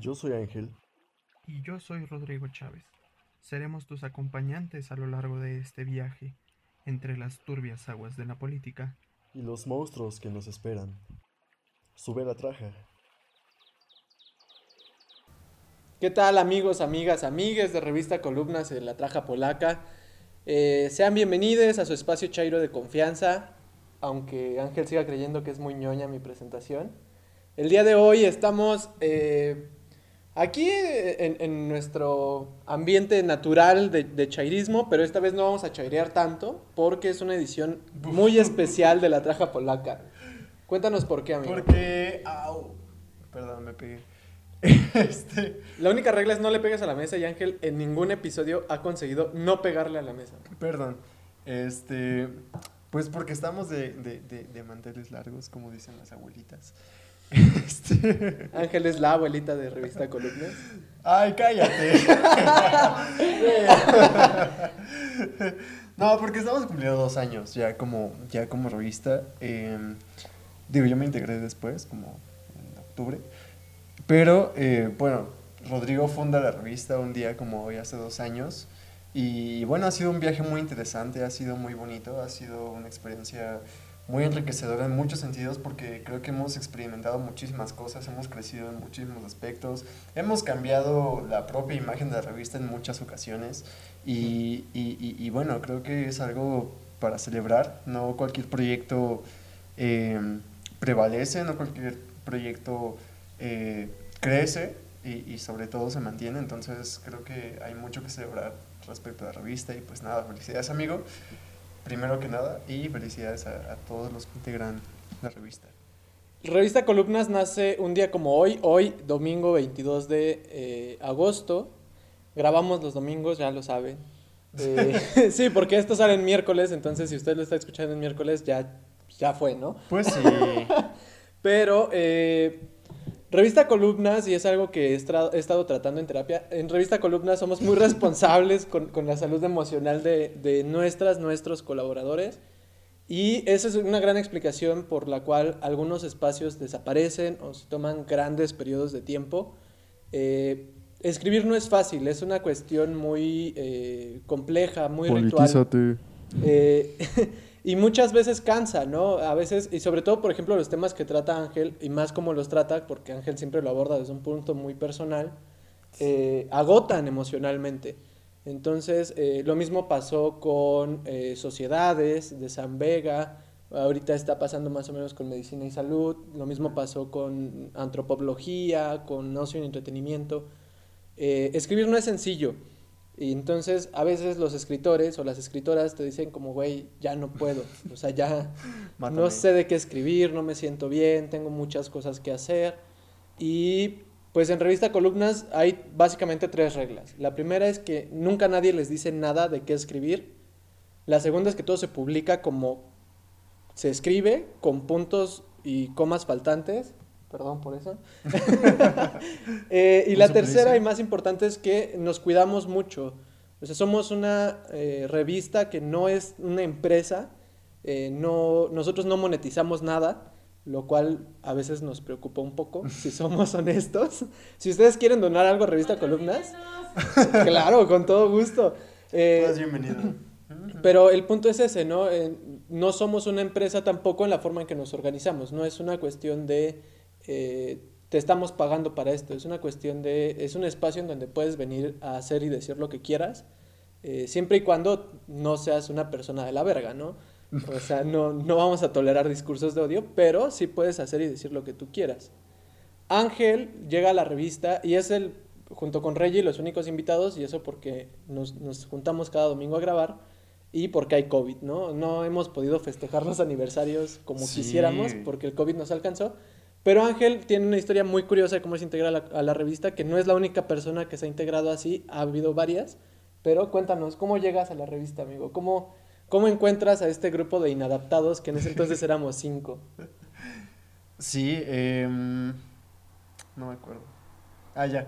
Yo soy Ángel. Y yo soy Rodrigo Chávez. Seremos tus acompañantes a lo largo de este viaje entre las turbias aguas de la política y los monstruos que nos esperan. Sube la traja. ¿Qué tal amigos, amigas, amigues de revista Columnas de la Traja Polaca? Eh, sean bienvenidos a su espacio Chairo de confianza, aunque Ángel siga creyendo que es muy ñoña mi presentación. El día de hoy estamos eh, aquí en, nuestro ambiente natural de, de, chairismo, pero esta vez no vamos a chairear tanto porque es una edición muy especial de la Traja Polaca. Cuéntanos por qué, amigo. Porque... Au. Perdón, me pegué. Este... La única regla es no le pegues a la mesa y Ángel en ningún episodio ha conseguido no pegarle a la mesa. Perdón. Este, pues porque estamos de, de, de, manteles largos, como dicen las abuelitas. Este... Ángel es la abuelita de revista Columnas. Ay, cállate. no, porque estamos cumpliendo dos años ya como, ya como revista. Em, digo, yo me integré después, como en octubre. Pero, eh, bueno, Rodrigo funda la revista un día como hoy, hace dos años. Y bueno, ha sido un viaje muy interesante, ha sido muy bonito, ha sido una experiencia muy enriquecedora en muchos sentidos porque creo que hemos experimentado muchísimas cosas, hemos crecido en muchísimos aspectos, hemos cambiado la propia imagen de la revista en muchas ocasiones y, y, y, bueno, creo que es algo para celebrar, no cualquier proyecto eh, prevalece, no cualquier proyecto eh, crece y, sobre todo se mantiene, entonces creo que hay mucho que celebrar respecto a la revista y pues nada, felicidades amigo, primero que nada, y felicidades a, todos los que integran la revista. Revista Columnas nace un día como hoy, hoy, domingo 22 de eh, agosto. Grabamos los domingos, ya lo saben. Eh, sí, porque esto sale en miércoles, entonces si usted lo está escuchando en miércoles, ya, ya fue, ¿no? Pues sí. Pero eh, Revista Columnas, y es algo que he, estado tratando en terapia, en Revista Columnas somos muy responsables con, la salud emocional de, nuestras, nuestros colaboradores. Y esa es una gran explicación por la cual algunos espacios desaparecen o se toman grandes periodos de tiempo. Eh, escribir no es fácil, es una cuestión muy eh, compleja, muy ritual. Eh, Y muchas veces cansa, ¿no? A veces, y sobre todo, por ejemplo, los temas que trata Ángel, y más como los trata, porque Ángel siempre lo aborda desde un punto muy personal, eh, agotan emocionalmente. Entonces, eh, lo mismo pasó con eh, Sociedades de San Vega, ahorita está pasando más o menos con Medicina y Salud, lo mismo pasó con Antropología, con Ocio y Entretenimiento. escribir no es sencillo. Y entonces a veces los escritores o las escritoras te dicen como, güey, ya no puedo, o sea, ya no sé de qué escribir, no me siento bien, tengo muchas cosas que hacer. Y pues en revista Columnas hay básicamente tres reglas. La primera es que nunca nadie les dice nada de qué escribir. La segunda es que todo se publica como se escribe, con puntos y comas faltantes perdón por eso. Eh, y la tercera y más importante es que nos cuidamos mucho. O sea, somos una eh, revista que no es una empresa, eh, no, nosotros no monetizamos nada, lo cual a veces nos preocupa un poco, si somos honestos. Si ustedes quieren donar algo a Revista Columnas, claro, con todo gusto. bienvenido. Pero el punto es ese, ¿no? no somos una empresa tampoco en la forma en que nos organizamos, no es una cuestión de eh, te estamos pagando para esto. Es una cuestión de, es un espacio en donde puedes venir a hacer y decir lo que quieras, eh, siempre y cuando no seas una persona de la verga, ¿no? O sea, no, no vamos a tolerar discursos de odio, pero sí puedes hacer y decir lo que tú quieras. Ángel llega a la revista y es el, junto con Reggie, los únicos invitados, y eso porque nos, nos juntamos cada domingo a grabar y porque hay COVID, ¿no? No hemos podido festejar los aniversarios como quisiéramos porque el COVID nos alcanzó. Pero Ángel tiene una historia muy curiosa de cómo se integra a la, revista, que no es la única persona que se ha integrado así, ha habido varias. Pero cuéntanos, ¿cómo llegas a la revista, amigo? ¿Cómo, cómo encuentras a este grupo de inadaptados que en ese entonces éramos cinco? Sí, em, no me acuerdo. Ah, ya.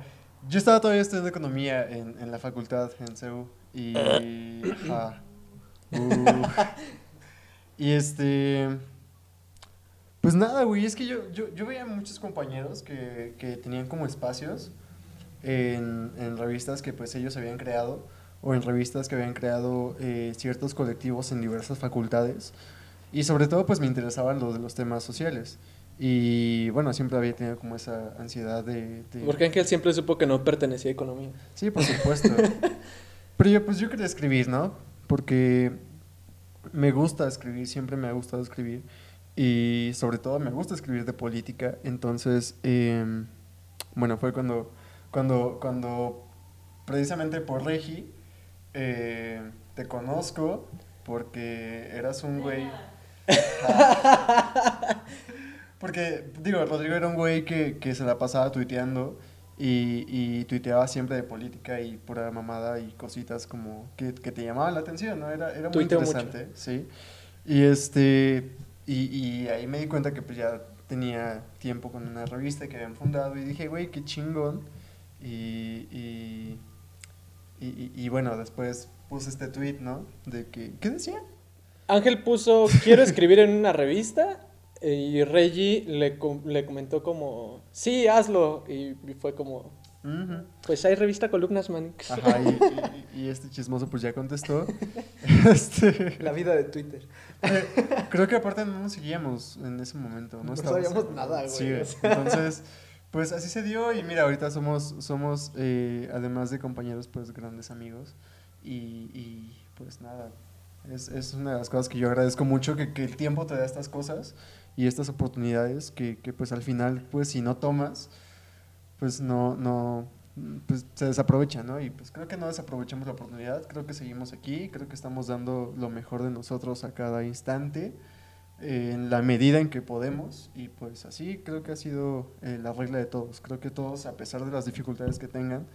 Yo estaba todavía estudiando economía en, en la facultad en CEU y... Uh, y este Pues nada, güey, es que yo, yo, yo veía muchos compañeros que, que tenían como espacios en, en revistas que pues ellos habían creado o en revistas que habían creado eh, ciertos colectivos en diversas facultades y sobre todo pues me interesaban los de los temas sociales y bueno, siempre había tenido como esa ansiedad de... de- Porque Ángel siempre supo que no pertenecía a economía. Sí, por supuesto. Pero yo, pues yo quería escribir, ¿no? Porque me gusta escribir, siempre me ha gustado escribir. Y sobre todo me gusta escribir de política. Entonces, em, bueno, fue cuando, cuando, cuando precisamente por Regi eh, te conozco porque eras un güey... Porque, digo, Rodrigo era un güey que, que se la pasaba tuiteando y, y tuiteaba siempre de política y pura mamada y cositas como que, que te llamaban la atención, ¿no? Era, era muy Tuiteo mucho. interesante, sí. Y este, y, y ahí me di cuenta que pues ya tenía tiempo con una revista que habían fundado y dije, güey, qué chingón. Y, y, y, bueno, después puse este tweet, ¿no? De que, ¿qué decía? Ángel puso, quiero escribir en una revista. eh, Y Reggie le, le comentó como, sí, hazlo. Y fue como, Pues hay revista Columnas Manix. Ajá, y, y- y este chismoso pues ya contestó. Este, La vida de Twitter. eh, creo que aparte no nos seguíamos en ese momento. No, No estábamos- sabíamos nada, güey, Sí, entonces, pues así se dio y mira, ahorita somos, somos eh, además de compañeros, pues grandes amigos. Y, y, pues nada, es, es una de las cosas que yo agradezco mucho, que, que el tiempo te da estas cosas y estas oportunidades que, que pues al final, pues si no tomas, pues no, no, pues se desaprovecha, ¿no? Y pues creo que no desaprovechamos la oportunidad, creo que seguimos aquí, creo que estamos dando lo mejor de nosotros a cada instante, en la medida en que podemos, y pues así creo que ha sido eh, la regla de todos. Creo que todos, a pesar de las dificultades que tengan,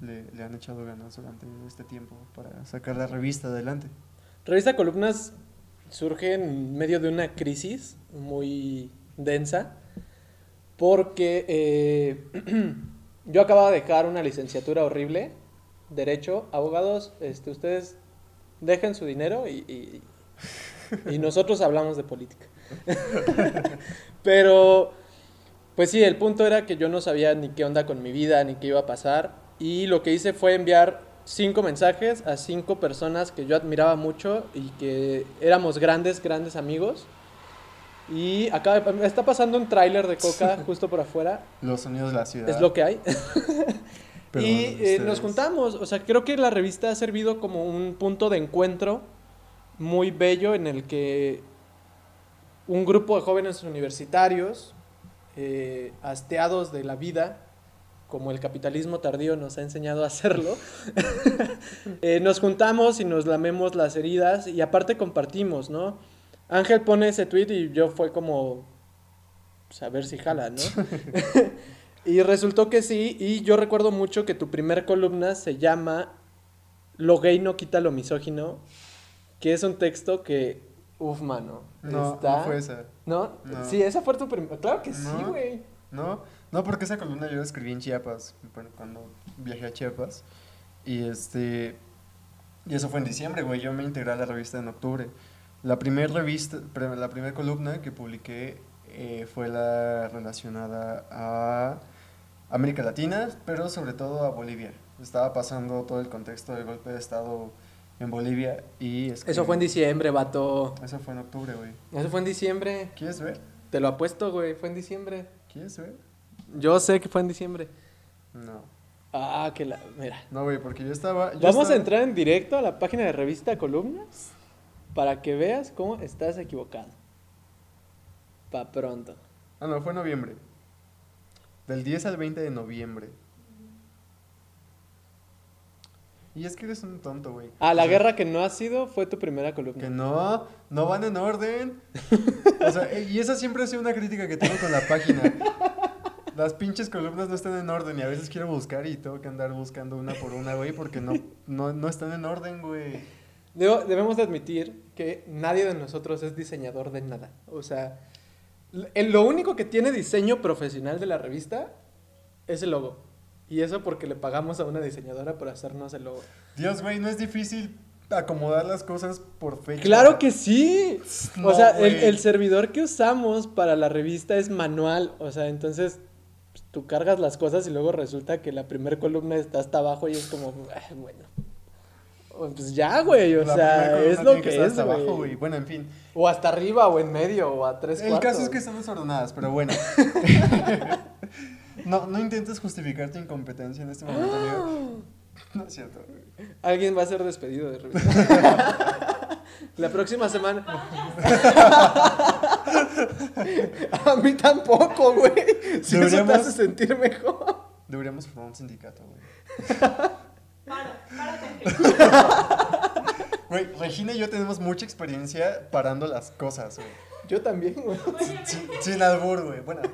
le han echado ganas durante este tiempo para sacar la revista adelante. Revista Columnas surge en medio de una crisis muy densa porque eh, yo acababa de dejar una licenciatura horrible, derecho, abogados, este, ustedes dejen su dinero y, nosotros hablamos de política. Pero, pues sí, el punto era que yo no sabía ni qué onda con mi vida, ni qué iba a pasar. Y lo que hice fue enviar cinco mensajes a cinco personas que yo admiraba mucho y que éramos grandes, grandes amigos. Y acá está pasando un tráiler de Coca justo por afuera. Los sonidos de la ciudad. Es lo que hay. Perdón, y eh, nos juntamos. O sea, creo que la revista ha servido como un punto de encuentro muy bello en el que un grupo de jóvenes universitarios, eh, hasteados de la vida, como el capitalismo tardío nos ha enseñado a hacerlo, eh, nos juntamos y nos lamemos las heridas y aparte compartimos, ¿no? Ángel pone ese tweet y yo fue como, pues, a ver si jala, ¿no? y resultó que sí, y yo recuerdo mucho que tu primer columna se llama Lo gay no quita lo misógino, que es un texto que, uf, mano, No, está... no fue esa. ¿No? No. Sí, esa fue tu primera... Claro que sí, güey. No, no, porque esa columna yo la escribí en Chiapas, bueno, cuando viajé a Chiapas. Y este. Y eso fue en diciembre, güey. Yo me integré a la revista en octubre. La primera revista, la primera columna que publiqué eh, fue la relacionada a América Latina, pero sobre todo a Bolivia. Estaba pasando todo el contexto del golpe de Estado en Bolivia y escribí- Eso fue en diciembre, vato. Eso fue en octubre, güey. Eso fue en diciembre. ¿Quieres ver? Te lo apuesto, güey. Fue en diciembre. ¿Quieres ver? Yo sé que fue en diciembre. No. Ah, que la... Mira. No, güey, porque yo estaba. yo Vamos a entrar en directo a la página de revista Columnas para que veas cómo estás equivocado. Pa' pronto. Ah, no, fue en noviembre. Del 10 al 20 de noviembre. Y es que eres un tonto, güey. Ah, la O sea, guerra que no ha sido fue tu primera columna. Que no, no van en orden. O sea, eh, y esa siempre ha sido una crítica que tengo con la página. Las pinches columnas no están en orden y a veces quiero buscar y tengo que andar buscando una por una, güey, porque no, no, no están en orden, güey. Debo- debemos de admitir que nadie de nosotros es diseñador de nada. O sea, lo único que tiene diseño profesional de la revista es el logo. Y eso porque le pagamos a una diseñadora por hacernos el logo. Dios, güey, no es difícil acomodar las cosas por fecha. Claro que sí. No, o sea, el, el servidor que usamos para la revista es manual. O sea, entonces pues, tú cargas las cosas y luego resulta que la primera columna está hasta abajo y es como, "Ah, bueno. O, Pues ya, güey. O La sea, es lo que, estar es, abajo, güey. Bueno, en fin. O hasta arriba, o en medio, o a tres El cuartos. caso es que están desordenadas, pero bueno. no, no intentes justificar tu incompetencia en este momento, amigo. No es cierto. güey. Alguien va a ser despedido de revista. La próxima semana. a mí tampoco, güey. Si eso te Deberíamos- hace sentir mejor. Deberíamos formar un sindicato, güey. Párate. Güey, Regina y yo tenemos mucha experiencia parando las cosas, güey. Yo también, güey. Sin, sin albur, güey. Bueno,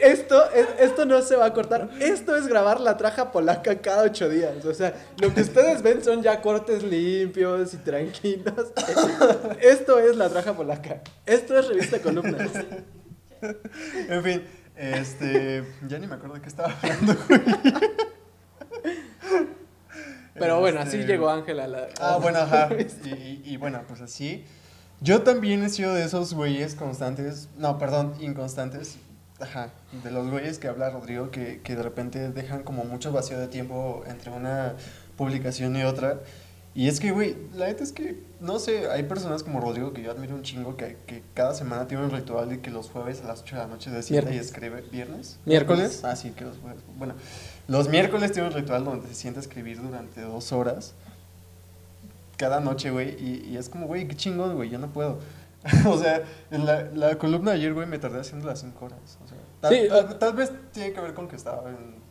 Esto, es- esto no se va a cortar. Esto es grabar la traja polaca cada ocho días. O sea, lo que ustedes ven son ya cortes limpios y tranquilos. Esto es la traja polaca. Esto es revista columnas. en fin. Este. Ya ni me acuerdo de qué estaba hablando, güey. Pero bueno, así Este, llegó Ángel a la. Ah, bueno, ajá. Y, y- y bueno, pues así. Yo también he sido de esos güeyes constantes. No, perdón, inconstantes. Ajá. De los güeyes que habla Rodrigo que, que de repente dejan como mucho vacío de tiempo entre una publicación y otra. Y es que, güey, la neta es que, no sé, hay personas como Rodrigo que yo admiro un chingo que, que cada semana tiene un ritual de que los jueves a las 8 de la noche se sienta y escribe. ¿Viernes? Miércoles. Ah, sí, que los jueves. Bueno, los miércoles tiene un ritual donde se sienta a escribir durante dos horas cada noche, güey, y, y es como, güey, qué chingón, güey, yo no puedo. o sea, en la, la columna de ayer, güey, me tardé haciendo las 5 horas. O sea, tal, Sí, tal- tal vez tiene que ver con que estaba en...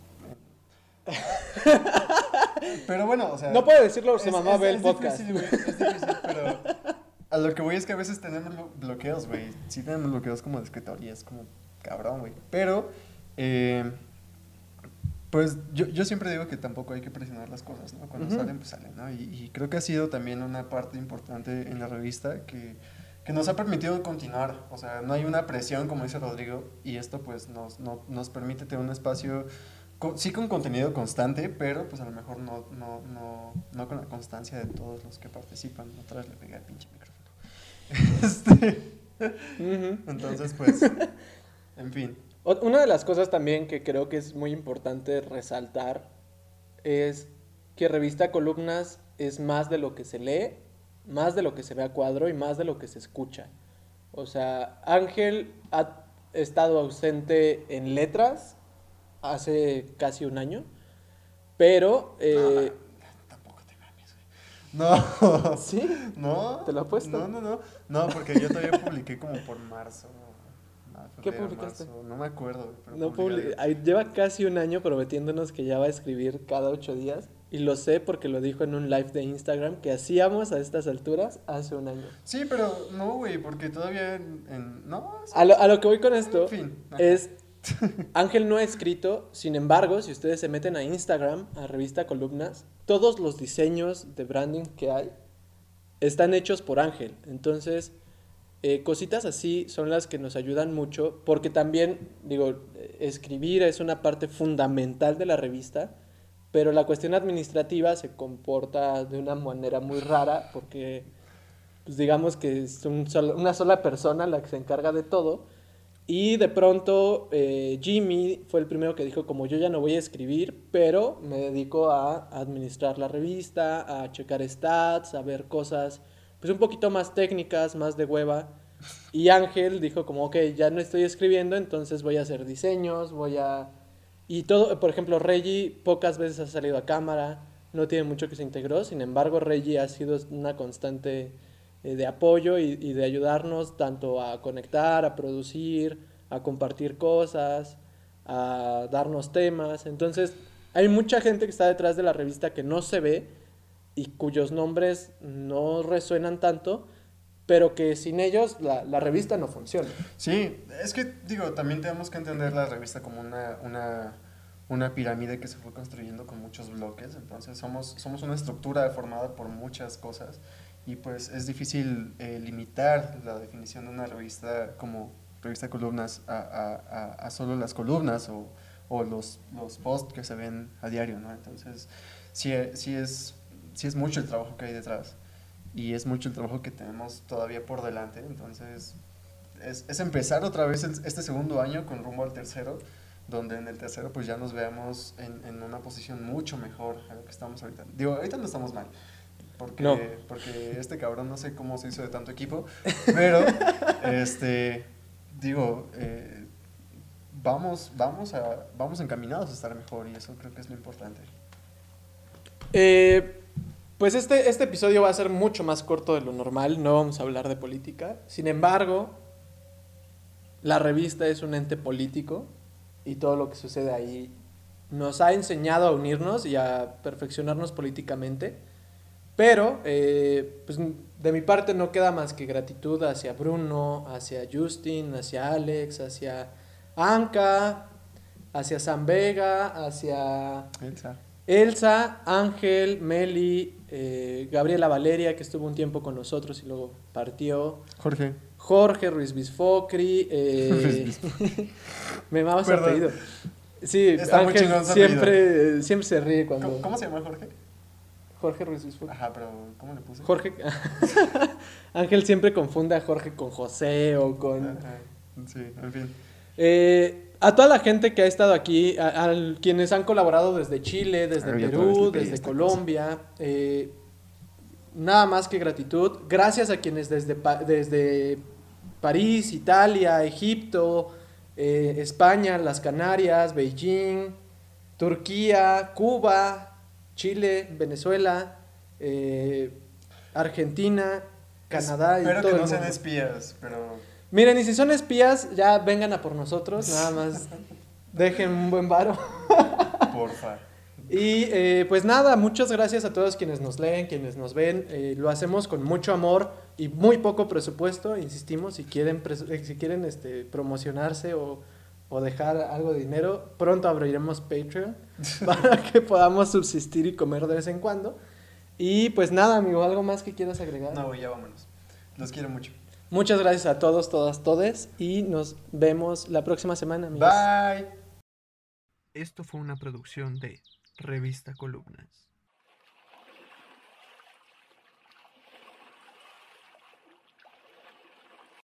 Pero bueno, o sea... No puede decirlo, su es- mamá ve el es podcast. difícil, güey, es difícil, pero a lo que voy es que a veces tenemos blo- bloqueos, güey. Sí tenemos bloqueos como de escritor y es como cabrón, güey. Pero, eh, pues yo, yo siempre digo que tampoco hay que presionar las cosas, ¿no? Cuando Ujú. salen, pues salen, ¿no? Y, y creo que ha sido también una parte importante en la revista que, que nos ha permitido continuar. O sea, no hay una presión, como dice Rodrigo, y esto pues nos, no- nos permite tener un espacio, con- sí con contenido constante, pero pues a lo mejor no, no, no, no con la constancia de todos los que participan. Otra vez le pegué al pinche micrófono. Este, entonces, pues, en fin. Una de las cosas también que creo que es muy importante resaltar es que revista columnas es más de lo que se lee, más de lo que se ve a cuadro y más de lo que se escucha. O sea, Ángel ha estado ausente en letras hace casi un año, pero... eh, Tampoco te mames, güey. No. ¿Sí? No. ¿Te lo apuesto? No, no, no. No, porque yo todavía publiqué como por marzo. no, ¿Qué publicaste? marzo, No me acuerdo. pero No lleva casi un año prometiéndonos que ya va a escribir cada ocho días. Y lo sé porque lo dijo en un live de Instagram que hacíamos a estas alturas hace un año. Sí, pero no, güey, porque todavía en. en- no, sí. A lo, a lo que voy con esto En fin. Es, Ángel no ha escrito, sin embargo, si ustedes se meten a Instagram, a revista Columnas, todos los diseños de branding que hay están hechos por Ángel. Entonces, eh, cositas así son las que nos ayudan mucho, porque también, digo, escribir es una parte fundamental de la revista, pero la cuestión administrativa se comporta de una manera muy rara, porque, pues digamos que es una sola persona la que se encarga de todo. Y de pronto eh, Jimmy fue el primero que dijo como yo ya no voy a escribir, pero me dedico a administrar la revista, a checar stats, a ver cosas pues un poquito más técnicas, más de hueva. Y Ángel dijo como, ok, ya no estoy escribiendo, entonces voy a hacer diseños, voy a... Y todo, por ejemplo, Reggie pocas veces ha salido a cámara, no tiene mucho que se integró, sin embargo, Reggie ha sido una constante eh, de apoyo y, y de ayudarnos tanto a conectar, a producir, a compartir cosas, a darnos temas. Entonces, hay mucha gente que está detrás de la revista que no se ve y cuyos nombres no resuenan tanto, pero que sin ellos la, la revista no funciona. Sí, es que, digo, también tenemos que entender la revista como una, una, una pirámide que se fue construyendo con muchos bloques. Entonces, somos, somos una estructura formada por muchas cosas. Y pues es difícil eh, limitar la definición de una revista como revista columnas a, a, a, a solo las columnas o, o los, los posts que se ven a diario, ¿no? Entonces, sí, sí, es, sí es mucho el trabajo que hay detrás y es mucho el trabajo que tenemos todavía por delante. Entonces, es, es empezar otra vez el- este segundo año con rumbo al tercero, donde en el tercero pues ya nos veamos en, en una posición mucho mejor a lo que estamos ahorita. Digo, ahorita no estamos mal. Porque, No. porque este cabrón no sé cómo se hizo de tanto equipo, pero este digo, eh, vamos, vamos, a, vamos encaminados a estar mejor y eso creo que es lo importante. Eh, pues este, este episodio va a ser mucho más corto de lo normal, no vamos a hablar de política. Sin embargo, la revista es un ente político y todo lo que sucede ahí nos ha enseñado a unirnos y a perfeccionarnos políticamente. Pero, eh, pues de mi parte no queda más que gratitud hacia Bruno, hacia Justin, hacia Alex, hacia Anka, hacia San Vega, hacia Elsa. Elsa, Ángel, Meli, eh, Gabriela Valeria, que estuvo un tiempo con nosotros y luego partió. Jorge. Jorge Ruiz Bisfocri. eh, me mama su apellido. Sí, Está Ángel siempre, siempre se ríe cuando. ¿Cómo, cómo se llama Jorge? Jorge Ruiz Bisfocri. Ajá, pero ¿cómo le puse? Jorge. Ángel siempre confunde a Jorge con José o con. Ajá, Sí, en fin. Eh, a toda la gente que ha estado aquí, a, a quienes han colaborado desde Chile, desde Ay, Perú, desde Colombia, eh, nada más que gratitud. Gracias a quienes desde, desde París, Italia, Egipto, eh, España, las Canarias, Beijing, Turquía, Cuba, Chile, Venezuela, eh, Argentina, Canadá y Espero todo que el no sean espías, pero Miren, y si son espías, ya vengan a por nosotros, nada más dejen un buen varo. porfa. Y eh, pues nada, muchas gracias a todos quienes nos leen, quienes nos ven. Eh, lo hacemos con mucho amor y muy poco presupuesto, insistimos, si quieren, eh, si quieren este, promocionarse o, o dejar algo de dinero, pronto abriremos Patreon para que podamos subsistir y comer de vez en cuando. Y pues nada, amigo, ¿algo más que quieras agregar? No, ya vámonos. Los quiero mucho. Muchas gracias a todos, todas, todes y nos vemos la próxima semana, amigos. Bye. Esto fue una producción de Revista Columnas.